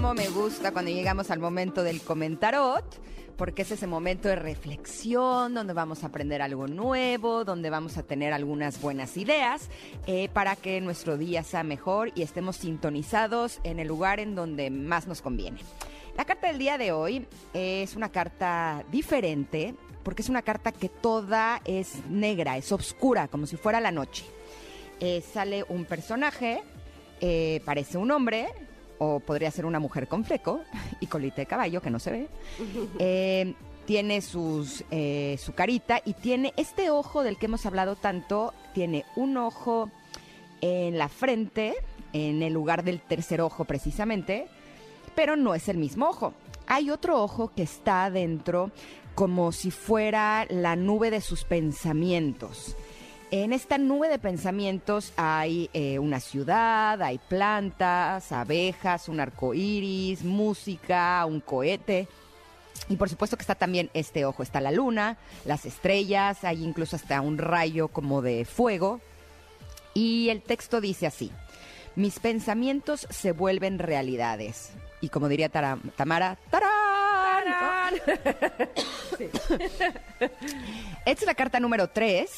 cómo me gusta cuando llegamos al momento del comentarot, porque es ese momento de reflexión donde vamos a aprender algo nuevo, donde vamos a tener algunas buenas ideas eh, para que nuestro día sea mejor y estemos sintonizados en el lugar en donde más nos conviene. La carta del día de hoy es una carta diferente, porque es una carta que toda es negra, es oscura, como si fuera la noche. Eh, sale un personaje, eh, parece un hombre, o podría ser una mujer con fleco y colita de caballo que no se ve. Eh, tiene sus, eh, su carita y tiene este ojo del que hemos hablado tanto, tiene un ojo en la frente, en el lugar del tercer ojo precisamente, pero no es el mismo ojo. Hay otro ojo que está adentro como si fuera la nube de sus pensamientos. En esta nube de pensamientos hay eh, una ciudad, hay plantas, abejas, un arco iris, música, un cohete. Y por supuesto que está también este ojo, está la luna, las estrellas, hay incluso hasta un rayo como de fuego. Y el texto dice así, mis pensamientos se vuelven realidades. Y como diría Tara- Tamara, ¡tarán! Esta es la carta número 3.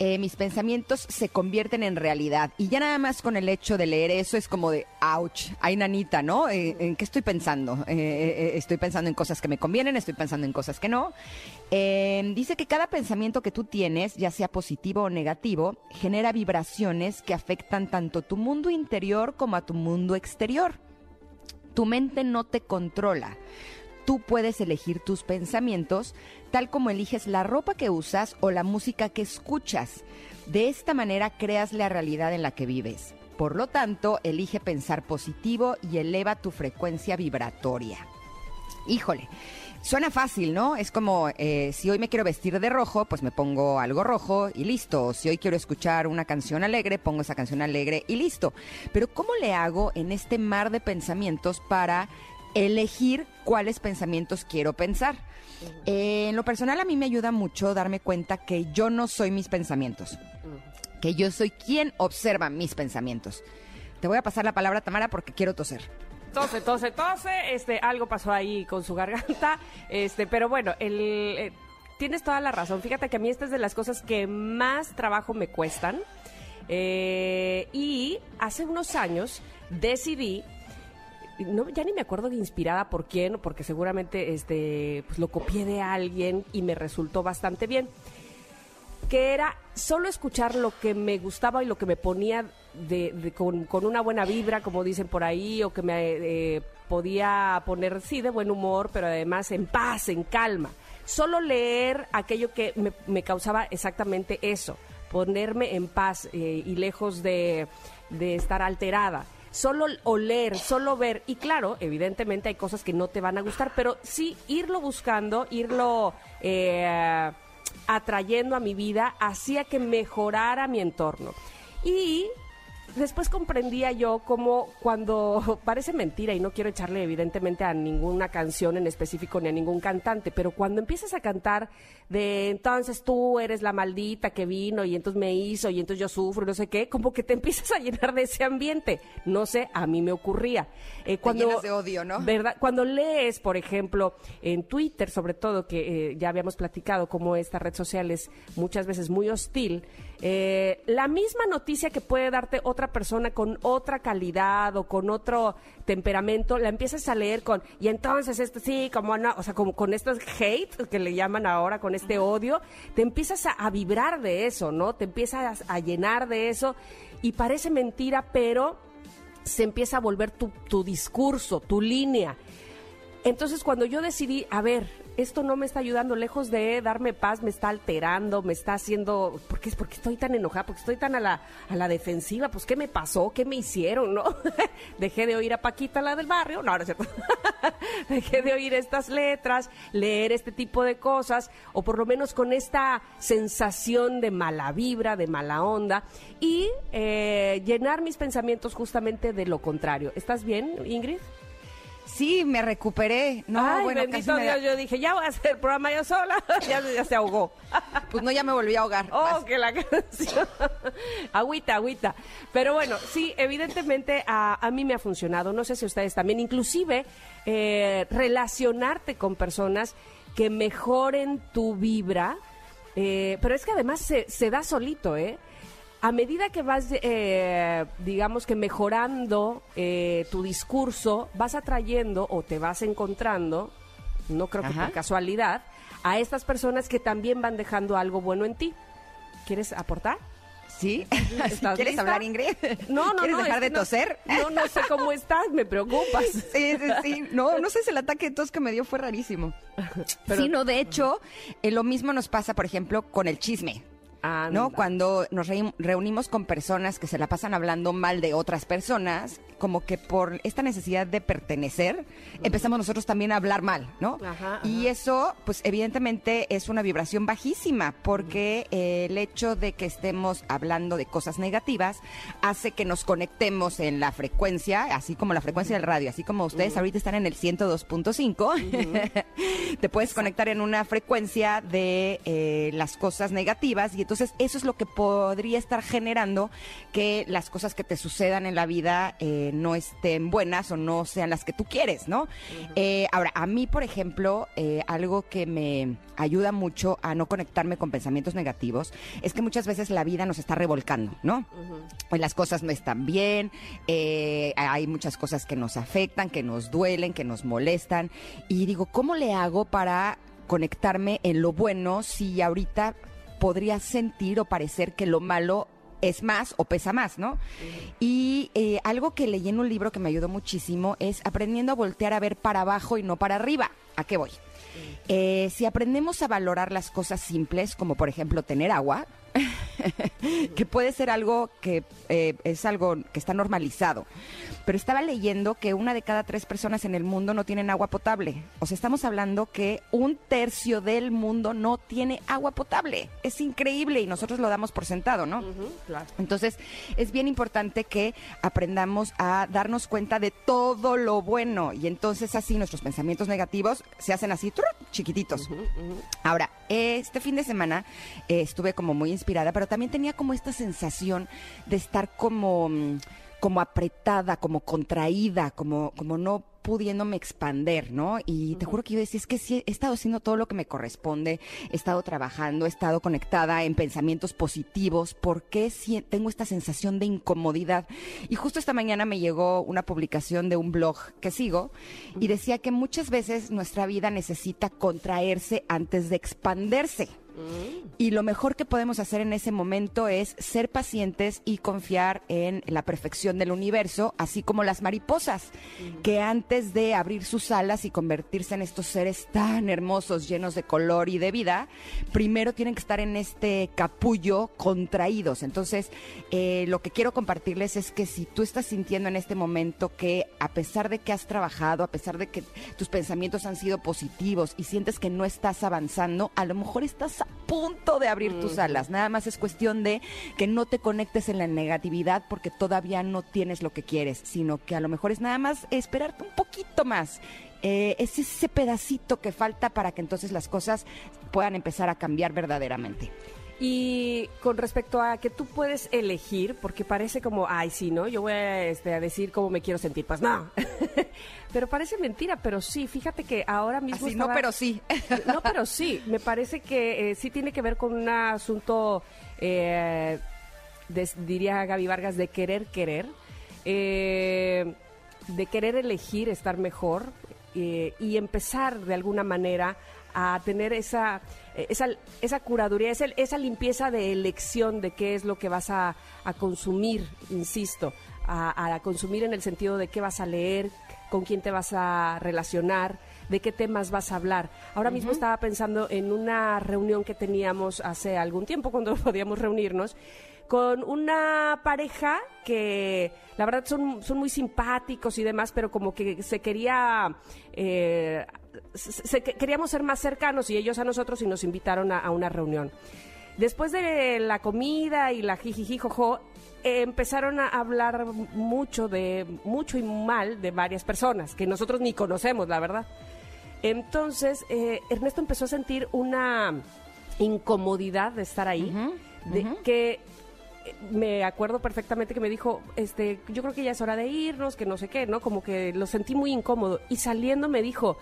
Mis pensamientos se convierten en realidad. Y ya nada más con el hecho de leer eso es como de, ouch, ay nanita, ¿no? Eh, ¿En qué estoy pensando? Eh, eh, estoy pensando en cosas que me convienen, estoy pensando en cosas que no. Eh, dice que cada pensamiento que tú tienes, ya sea positivo o negativo, genera vibraciones que afectan tanto tu mundo interior como a tu mundo exterior. Tu mente no te controla. Tú puedes elegir tus pensamientos tal como eliges la ropa que usas o la música que escuchas. De esta manera creas la realidad en la que vives. Por lo tanto, elige pensar positivo y eleva tu frecuencia vibratoria. Híjole, suena fácil, ¿no? Es como eh, si hoy me quiero vestir de rojo, pues me pongo algo rojo y listo. Si hoy quiero escuchar una canción alegre, pongo esa canción alegre y listo. Pero ¿cómo le hago en este mar de pensamientos para elegir cuáles pensamientos quiero pensar? Eh, en lo personal a mí me ayuda mucho darme cuenta que yo no soy mis pensamientos, que yo soy quien observa mis pensamientos. Te voy a pasar la palabra, Tamara, porque quiero toser. Tose, tose, tose, este, algo pasó ahí con su garganta, este, pero bueno, el, eh, tienes toda la razón. Fíjate que a mí esta es de las cosas que más trabajo me cuestan. Eh, y hace unos años decidí, no, ya ni me acuerdo de inspirada por quién, porque seguramente este, pues lo copié de alguien y me resultó bastante bien que era solo escuchar lo que me gustaba y lo que me ponía de, con una buena vibra, como dicen por ahí, o que me eh, podía poner, sí, de buen humor, pero además en paz, en calma. Solo leer aquello que me, me causaba exactamente eso, ponerme en paz eh, y lejos de, de estar alterada. Solo oler, solo ver. Y claro, evidentemente hay cosas que no te van a gustar, pero sí irlo buscando, irlo... eh, atrayendo a mi vida hacía que mejorara mi entorno. Y después comprendía yo cómo cuando parece mentira y no quiero echarle evidentemente a ninguna canción en específico ni a ningún cantante, pero cuando empiezas a cantar de entonces tú eres la maldita que vino y entonces me hizo y entonces yo sufro y no sé qué, como que te empiezas a llenar de ese ambiente. No sé, a mí me ocurría. Eh, cuando, llenas de odio, ¿no? ¿verdad? Cuando lees, por ejemplo, en Twitter, sobre todo, que eh, ya habíamos platicado cómo esta red social es muchas veces muy hostil, eh, la misma noticia que puede darte otra persona con otra calidad o con otro temperamento, la empiezas a leer con, y entonces esto sí, como no, o sea, como con estos hate que le llaman ahora, con este odio, te empiezas a, a vibrar de eso, ¿no? Te empiezas a llenar de eso y parece mentira, pero se empieza a volver tu, tu discurso, tu línea. Entonces, cuando yo decidí, a ver, esto no me está ayudando, lejos de darme paz, me está alterando, me está haciendo, ¿por qué, ¿por qué estoy tan enojada? ¿Por qué estoy tan a la, a la defensiva? Pues, ¿qué me pasó? ¿Qué me hicieron? ¿No? Dejé de oír a Paquita, la del barrio, no, ahora es cierto. Dejé de oír estas letras, leer este tipo de cosas, o por lo menos con esta sensación de mala vibra, de mala onda, y eh, llenar mis pensamientos justamente de lo contrario. ¿Estás bien, Ingrid? Sí, me recuperé. No, Ay, bueno, bendito me da- Dios, yo dije, ya voy a hacer el programa yo sola. ya, ya se ahogó. Pues no, ya me volví a ahogar. Oh, Vas. que la canción. agüita, agüita. Pero bueno, sí, evidentemente a, a mí me ha funcionado. No sé si ustedes también. Inclusive, eh, relacionarte con personas que mejoren tu vibra. eh, pero es que además se, se da solito, ¿eh? A medida que vas, eh, digamos que mejorando eh, tu discurso, vas atrayendo o te vas encontrando, no creo que por casualidad, a estas personas que también van dejando algo bueno en ti. ¿Quieres aportar? ¿Sí? ¿Estás ¿Quieres lista? hablar, Ingrid? No, no, ¿Quieres no. dejar de no- toser? No, no sé cómo estás, me preocupas. Sí, sí, sí. No, no sé si el ataque de tos que me dio fue rarísimo. Pero- sí, no, de hecho, eh, lo mismo nos pasa, por ejemplo, con el chisme. Anda. ¿no? Cuando nos reunimos con personas que se la pasan hablando mal de otras personas, como que por esta necesidad de pertenecer, empezamos nosotros también a hablar mal, ¿no? Ajá, Y eso, pues evidentemente es una vibración bajísima, porque eh, el hecho de que estemos hablando de cosas negativas hace que nos conectemos en la frecuencia, así como la frecuencia del radio, así como ustedes ahorita están en el 102.5, te puedes conectar en una frecuencia de eh, las cosas negativas y entonces eso es lo que podría estar generando que las cosas que te sucedan en la vida eh, no estén buenas o no sean las que tú quieres, ¿no? Eh, ahora, a mí, por ejemplo, eh, algo que me ayuda mucho a no conectarme con pensamientos negativos es que muchas veces la vida nos está revolcando, ¿no? Pues Las cosas no están bien, eh, hay muchas cosas que nos afectan, que nos duelen, que nos molestan. Y digo, ¿cómo le hago para conectarme en lo bueno si ahorita podría sentir o parecer que lo malo es más o pesa más, ¿no? Y eh, algo que leí en un libro que me ayudó muchísimo es aprendiendo a voltear a ver para abajo y no para arriba. ¿A qué voy? Eh, si aprendemos a valorar las cosas simples, como por ejemplo tener agua, que puede ser algo que eh, es algo que está normalizado. Pero estaba leyendo que una de cada tres personas en el mundo no tienen agua potable. O sea, estamos hablando que un tercio del mundo no tiene agua potable. Es increíble y nosotros lo damos por sentado, ¿no? Claro. Entonces, es bien importante que aprendamos a darnos cuenta de todo lo bueno y entonces así nuestros pensamientos negativos se hacen así chiquititos. Ahora, este fin de semana eh, estuve como muy inspirada, pero también tenía como esta sensación de estar como, mm, como apretada, como contraída, como, como no pudiéndome expander, ¿no? Y te juro que yo decía, es que sí, he estado haciendo todo lo que me corresponde, he estado trabajando, he estado conectada en pensamientos positivos, ¿por qué tengo esta sensación de incomodidad? Y justo esta mañana me llegó una publicación de un blog que sigo y decía que muchas veces nuestra vida necesita contraerse antes de expandirse. Y lo mejor que podemos hacer en ese momento es ser pacientes y confiar en la perfección del universo, así como las mariposas, que antes de abrir sus alas y convertirse en estos seres tan hermosos, llenos de color y de vida, primero tienen que estar en este capullo contraídos. Entonces, eh, lo que quiero compartirles es que si tú estás sintiendo en este momento que a pesar de que has trabajado, a pesar de que tus pensamientos han sido positivos y sientes que no estás avanzando, a lo mejor estás punto de abrir tus alas. Nada más es cuestión de que no te conectes en la negatividad porque todavía no tienes lo que quieres, sino que a lo mejor es nada más esperarte un poquito más. Eh, es ese pedacito que falta para que entonces las cosas puedan empezar a cambiar verdaderamente. Y con respecto a que tú puedes elegir, porque parece como, ay, sí, ¿no? Yo voy a, este, a decir cómo me quiero sentir. Pues no. pero parece mentira, pero sí. Fíjate que ahora mismo. Así, no, estaba- pero sí. No, pero sí. Me parece que eh, sí tiene que ver con un asunto, eh, de- diría Gaby Vargas, de querer querer. eh, de querer elegir estar mejor eh, y empezar de alguna manera a tener esa, eh, esa, esa curaduría, esa, esa limpieza de elección de qué es lo que vas a, a consumir, insisto, a, a consumir en el sentido de qué vas a leer, con quién te vas a relacionar, de qué temas vas a hablar. Ahora mismo estaba pensando en una reunión que teníamos hace algún tiempo cuando podíamos reunirnos con una pareja que la verdad son, son muy simpáticos y demás, pero como que se quería, eh, se- queríamos ser más cercanos y ellos a nosotros y nos invitaron a, a una reunión. Después de la comida y la jijiji jojo, eh, empezaron a hablar mucho de mucho y mal de varias personas que nosotros ni conocemos, la verdad. Entonces, eh, Ernesto empezó a sentir una incomodidad de estar ahí, de que eh, me acuerdo perfectamente que me dijo, este, yo creo que ya es hora de irnos, que no sé qué, ¿no? Como que lo sentí muy incómodo. Y saliendo me dijo,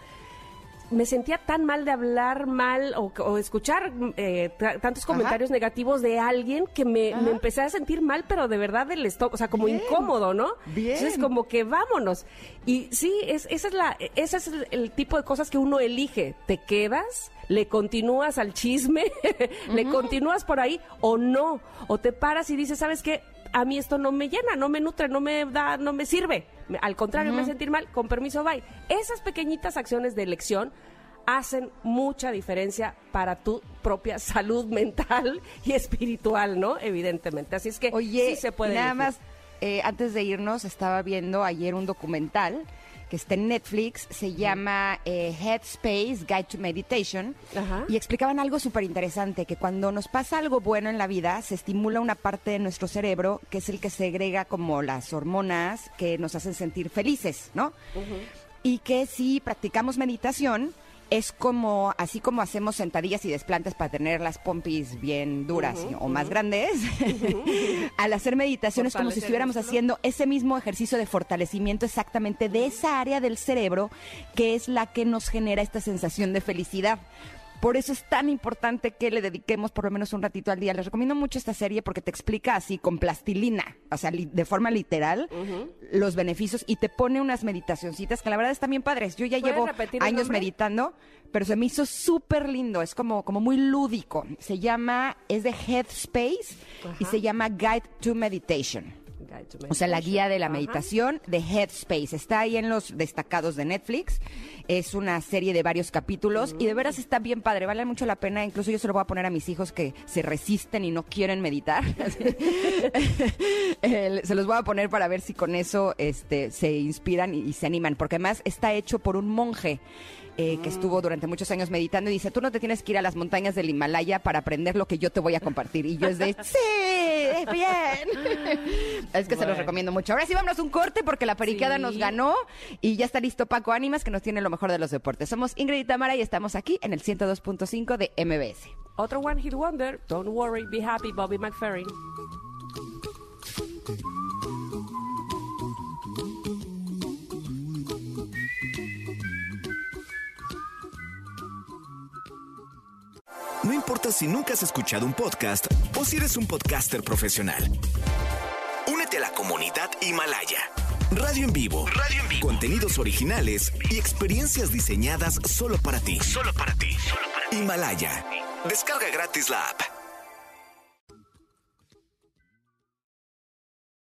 me sentía tan mal de hablar mal o, o escuchar eh, ta- tantos comentarios negativos de alguien que me, me empecé a sentir mal, pero de verdad del estómago, o sea, como Bien. incómodo, ¿no? Bien. Entonces, como que vámonos. Y sí, es, esa es la, ese es el, el tipo de cosas que uno elige. ¿Te quedas? ¿Le continúas al chisme? ¿Le continúas por ahí o no? O te paras y dices, ¿sabes qué? A mí esto no me llena, no me nutre, no me da, no me sirve. Al contrario, me sentir mal. Con permiso, bye. Esas pequeñitas acciones de elección hacen mucha diferencia para tu propia salud mental y espiritual, ¿no? Evidentemente. Así es que Oye, sí se puede. nada elegir. más, eh, antes de irnos, estaba viendo ayer un documental que está en Netflix, se llama eh, Headspace Guide to Meditation, Ajá. y explicaban algo súper interesante, que cuando nos pasa algo bueno en la vida, se estimula una parte de nuestro cerebro, que es el que segrega como las hormonas que nos hacen sentir felices, ¿no? Y que si practicamos meditación, es como, así como hacemos sentadillas y desplantes para tener las pompis bien duras o más grandes, al hacer meditación es como si estuviéramos haciendo ese mismo ejercicio de fortalecimiento exactamente de esa área del cerebro que es la que nos genera esta sensación de felicidad. Por eso es tan importante que le dediquemos por lo menos un ratito al día. Les recomiendo mucho esta serie porque te explica así con plastilina, o sea, de forma literal, los beneficios y te pone unas meditacioncitas que la verdad están bien padres. Yo ya ¿Puedes llevo años meditando, pero se me hizo súper lindo. Es como, como muy lúdico. Se llama, es de Headspace y se llama Guide to Meditation. O sea, la guía de la meditación de Headspace. Está ahí en los destacados de Netflix. Es una serie de varios capítulos y de veras está bien padre. Vale mucho la pena. Incluso yo se lo voy a poner a mis hijos que se resisten y no quieren meditar. Se los voy a poner para ver si con eso este, se inspiran y, y se animan. Porque además está hecho por un monje. eh, que estuvo durante muchos años meditando y dice, tú no te tienes que ir a las montañas del Himalaya para aprender lo que yo te voy a compartir. Y yo es de, sí, bien. Es que se los recomiendo mucho. Ahora sí, vámonos un corte porque la periquada Sí. nos ganó y ya está listo Paco Ánimas que nos tiene lo mejor de los deportes. Somos Ingrid y Tamara y estamos aquí en el 102.5 de MBS. Otro One Hit Wonder, Don't Worry, Be Happy, Bobby McFerrin. No importa si nunca has escuchado un podcast o si eres un podcaster profesional. Únete a la comunidad Himalaya. Radio en vivo. Radio en vivo. Contenidos originales y experiencias diseñadas solo para ti. Solo para ti. Himalaya. Descarga gratis la app.